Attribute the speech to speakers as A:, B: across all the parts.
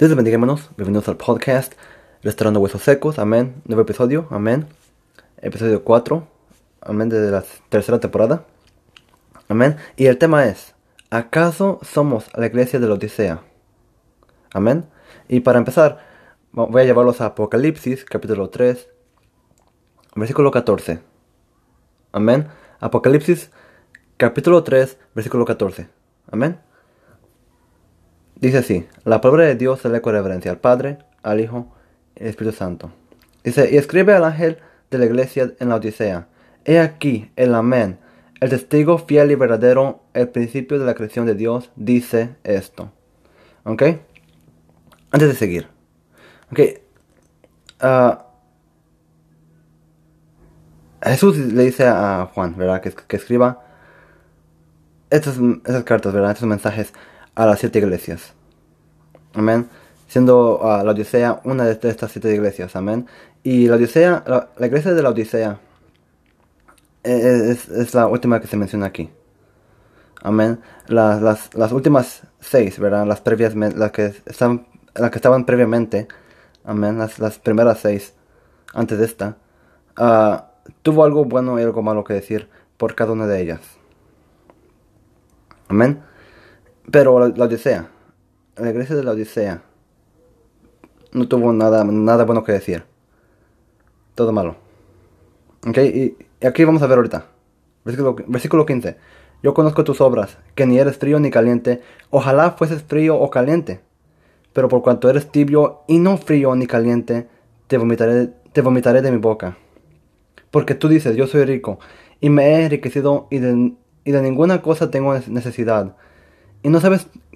A: Dios les. Bienvenidos al podcast Restaurando Huesos Secos. Amén. Nuevo episodio. Amén. Episodio 4. Amén. Desde la tercera temporada. Amén. Y el tema es: ¿Acaso somos la iglesia de la Odisea? Amén. Y para empezar, voy a llevarlos a Apocalipsis, capítulo 3, versículo 14. Amén. Apocalipsis, capítulo 3, versículo 14. Amén. Dice así, la palabra de Dios le con reverencia al Padre, al Hijo y al Espíritu Santo. Dice, y escribe al ángel de la iglesia en la Odisea, he aquí el amén, el testigo fiel y verdadero, el principio de la creación de Dios, dice esto. ¿Ok? Antes de seguir. Ok. Ah, Jesús le dice a Juan, ¿verdad? Que, que escriba estas, esas cartas, ¿verdad? Estos mensajes a las siete iglesias. Amén. Siendo uh, la Odisea una de estas siete iglesias. Amén. Y la Odisea, la, iglesia de la Odisea es, es, la última que se menciona aquí. Amén. Las, las, las últimas seis, ¿verdad? Las previas, las que están, las que estaban previamente. Amén. Las, primeras seis antes de esta. Uh, tuvo algo bueno y algo malo que decir por cada una de ellas. Amén. Pero la, la Odisea, iglesia de la Odisea, no tuvo nada, nada bueno que decir. Todo malo. Ok, y, aquí vamos a ver ahorita. Versículo, versículo 15. Yo conozco tus obras, que ni eres frío ni caliente. Ojalá fueses frío o caliente. Pero por cuanto eres tibio y no frío ni caliente, te vomitaré, te vomitaré de mi boca. Porque tú dices, yo soy rico, y me he enriquecido, y de, y de ninguna cosa tengo necesidad y no sabes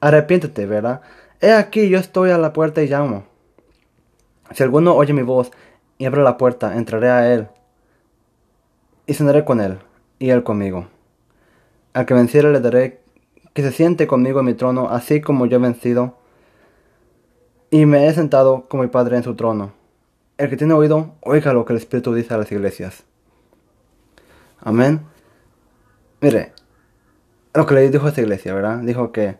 A: Arrepiéntete, ¿verdad? He aquí, yo estoy a la puerta y llamo. Si alguno oye mi voz y abre la puerta, entraré a él y cenaré con él y él conmigo. Al que venciere le daré que se siente conmigo en mi trono, así como yo he vencido y me he sentado con mi Padre en su trono. El que tiene oído, oiga lo que el Espíritu dice a las iglesias. Amén. Mire, lo que le dijo a esta iglesia, ¿verdad? Dijo que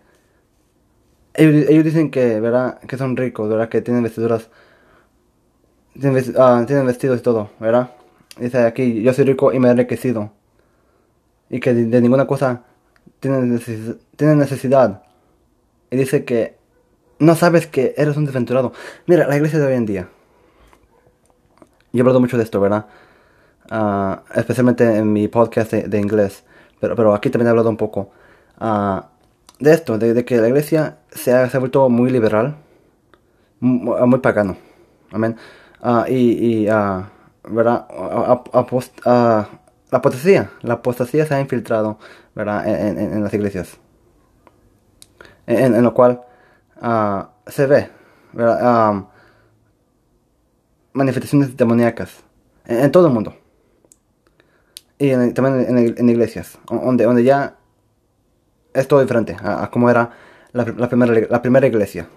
A: ellos, dicen que, ¿verdad? Que son ricos, ¿verdad? Que tienen vestiduras, tienen, vest uh, tienen vestidos y todo, ¿verdad? Dice aquí, yo soy rico y me he enriquecido. Y que de, ninguna cosa tienen necesidad. Y dice que no sabes que eres un desventurado. Mira, la iglesia de hoy en día. Yo he hablado mucho de esto, ¿verdad? Uh, especialmente en mi podcast de, de, inglés. Pero, pero aquí también he hablado un poco. Uh, de esto, de, que la iglesia se ha, vuelto muy liberal, muy, muy pagano. Amén. Uh, y, uh, ¿verdad? Uh, la apostasía, la apostasía se ha infiltrado, ¿verdad? En, las iglesias. En, lo cual se ve, ¿verdad? Manifestaciones demoníacas en, todo el mundo. Y también en, iglesias, donde, donde ya es todo diferente a, a como era la, primera, la primera iglesia.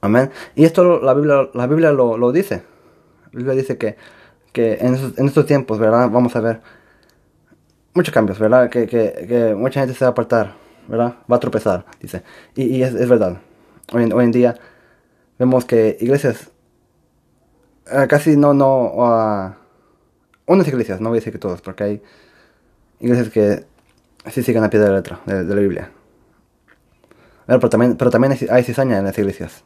A: Amén. Y esto la Biblia, la Biblia lo, lo dice. La Biblia dice que, que en, estos tiempos, ¿verdad? Vamos a ver muchos cambios, ¿verdad? Que, que, mucha gente se va a apartar, ¿verdad? Va a tropezar, dice. Y, y es, es, verdad. Hoy en, día vemos que iglesias uh, casi no, no, uh, unas iglesias, no voy a decir que todas, porque hay iglesias que sí siguen a pie de la letra de, la Biblia. Pero también, pero también hay cizaña en las iglesias.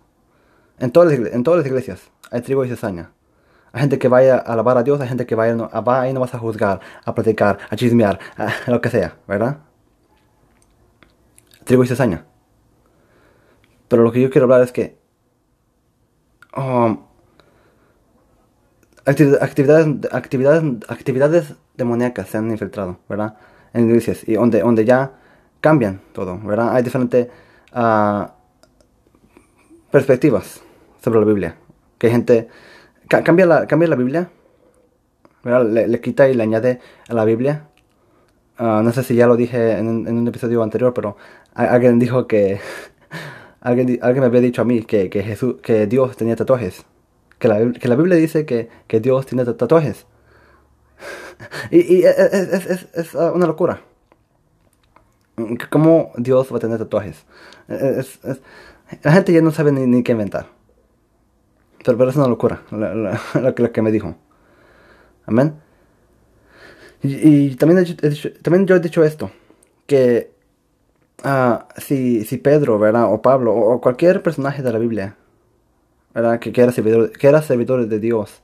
A: En todas las, en todas las iglesias hay trigo y cizaña. Hay gente que vaya a alabar a Dios, hay gente que vaya a, va y no vas a juzgar, a platicar, a chismear, a lo que sea, ¿verdad? Trigo y cizaña. Pero lo que yo quiero hablar es que um, actividades, actividades, actividades demoníacas se han infiltrado, ¿verdad? En iglesias y donde, ya cambian todo, ¿verdad? Hay diferentes uh, perspectivas sobre la Biblia. Que hay gente cambia, la, cambia la Biblia, le, le, quita y le añade a la Biblia. Ah, no sé si ya lo dije en, un episodio anterior, pero alguien dijo que alguien, alguien me había dicho a mí que, que, Jesús, que Dios tenía tatuajes. Que la, que la Biblia dice que, que Dios tiene tatuajes. Y, y es, es, es, es, una locura. ¿Cómo Dios va a tener tatuajes? la gente ya no sabe ni, ni qué inventar. Pero, pero es una locura lo, que me dijo. Amén. Y, también, también yo he dicho esto, que uh, si, si Pedro, ¿verdad? O Pablo, o, cualquier personaje de la Biblia, ¿verdad? Que, que, era servidor, que era servidor de Dios,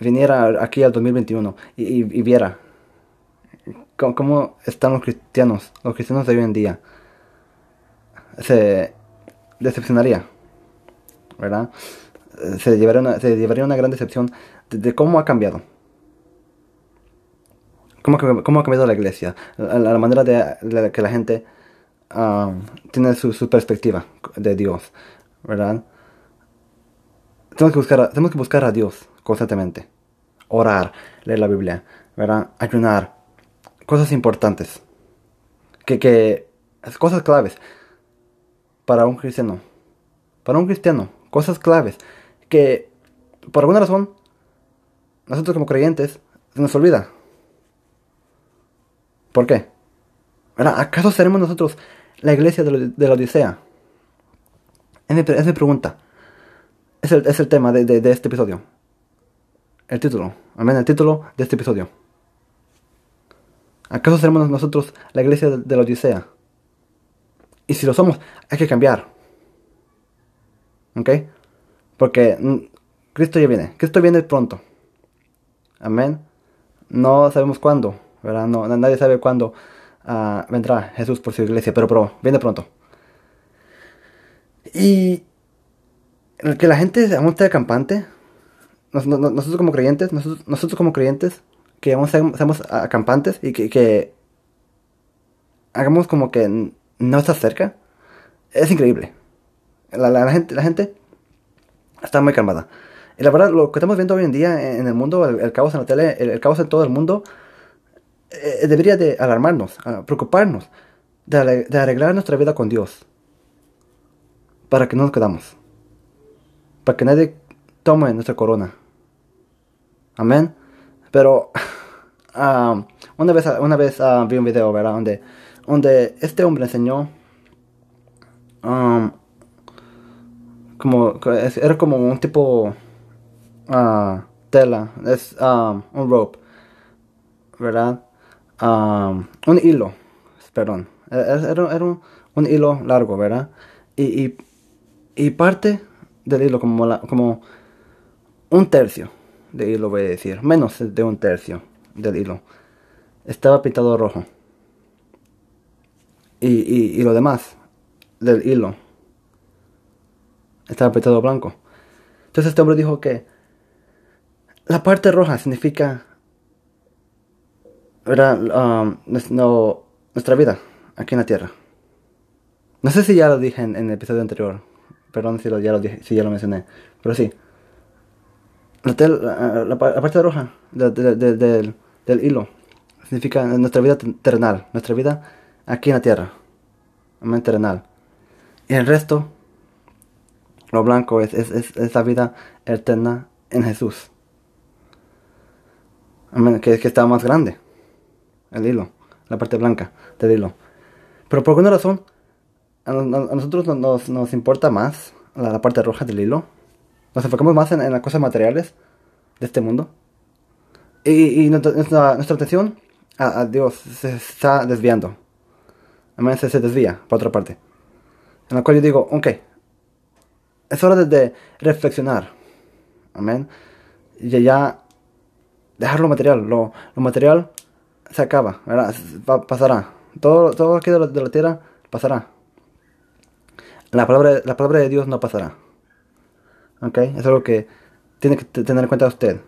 A: viniera aquí al 2021 y, y, y viera cómo, están los cristianos, los cristianos de hoy en día, se decepcionaría, ¿verdad? se llevaría una, se llevaría una gran decepción de, cómo ha cambiado. Cómo, cómo, ha cambiado la iglesia, la, manera de, que la gente ah, tiene su, perspectiva de Dios, ¿verdad? Tenemos que, buscar, tenemos que buscar a Dios constantemente, orar, leer la Biblia, ¿verdad? Ayunar, cosas importantes, que, que, cosas claves para un cristiano, para un cristiano, cosas claves que por alguna razón nosotros como creyentes se nos olvida. ¿Por qué? ¿Acaso seremos nosotros la iglesia de la, Odisea? Es mi, pregunta. Es el, es el tema de, de, este episodio. El título. Amén. El título de este episodio. ¿Acaso seremos nosotros la iglesia de, la Odisea? Y si lo somos, hay que cambiar. ¿Ok? Porque mm, Cristo ya viene. Cristo viene pronto. Amén. No sabemos cuándo, ¿verdad? No, nadie sabe cuándo uh, vendrá Jesús por su iglesia, pero, pero viene pronto. Y que la gente aún esté acampante, nosotros como creyentes, nosotros, nosotros como creyentes, que aún seamos, acampantes y que, que, hagamos como que no está cerca, es increíble. La, la, gente, la gente está muy calmada. Y la verdad, lo que estamos viendo hoy en día en el mundo, el, caos en la tele, el, caos en todo el mundo, eh, debería de alarmarnos, preocuparnos, de, arreglar nuestra vida con Dios. Para que no nos quedamos. Para que nadie tome nuestra corona. Amén. Pero ah, una vez, una vez ah, vi un video, ¿verdad? Donde, este hombre enseñó um, como era como un tipo uh, tela, es um, un rope, ¿verdad? Un hilo, perdón, e, e, era, era un, hilo largo, ¿verdad? Y, y parte del hilo, como, como un tercio de hilo, voy a decir, menos de un tercio del hilo, estaba pintado rojo. Y, y, y lo demás del hilo estaba pintado blanco. Entonces este hombre dijo que la parte roja significa um, nuestra vida aquí en la tierra. No sé si ya lo dije en, el episodio anterior. Perdón si, ya lo mencioné. Pero sí. La, parte roja del, hilo significa nuestra vida terrenal. Nuestra vida aquí en la tierra. Terrenal. Y el resto lo blanco es, es, la vida eterna en Jesús. Que, que está más grande. El hilo. La parte blanca del hilo. Pero por alguna razón, a, nosotros nos, nos, importa más la, parte roja del hilo. Nos enfocamos más en, las cosas materiales de este mundo. Y, y nuestra, nuestra, atención a, Dios se está desviando. A se, se desvía para otra parte. En la cual yo digo, ok, es hora de, reflexionar. Amén. Y ya dejar lo material. Lo, material se acaba, ¿verdad? pasará. Todo, todo aquí de la, de la, tierra pasará. La palabra, la palabra de Dios no pasará. ¿Ok? Es algo que tiene que tener en cuenta usted.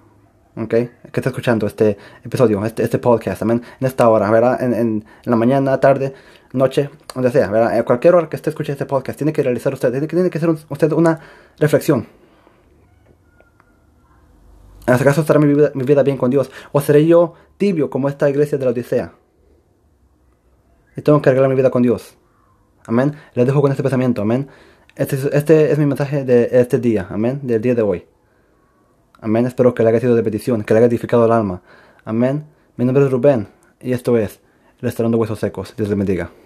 A: ¿Ok? Que está escuchando este episodio, este, este podcast, amén. En esta hora, ¿verdad? En, en, la mañana, tarde, noche, donde sea, ¿verdad? A cualquier hora que esté escuchando este podcast, tiene que realizar usted, tiene que, tiene que hacer usted una reflexión. ¿En este caso estará mi mi vida bien con Dios? ¿O seré yo tibio como esta iglesia de la Odisea? Y tengo que arreglar mi vida con Dios. Amén. Les dejo con este pensamiento. Amén. Este, este es mi mensaje de este día. Amén. Del día de hoy. Amén. Espero que le haya sido de petición, que le haya edificado el alma. Amén. Mi nombre es Rubén y esto es Restaurando Huesos Secos. Dios le bendiga.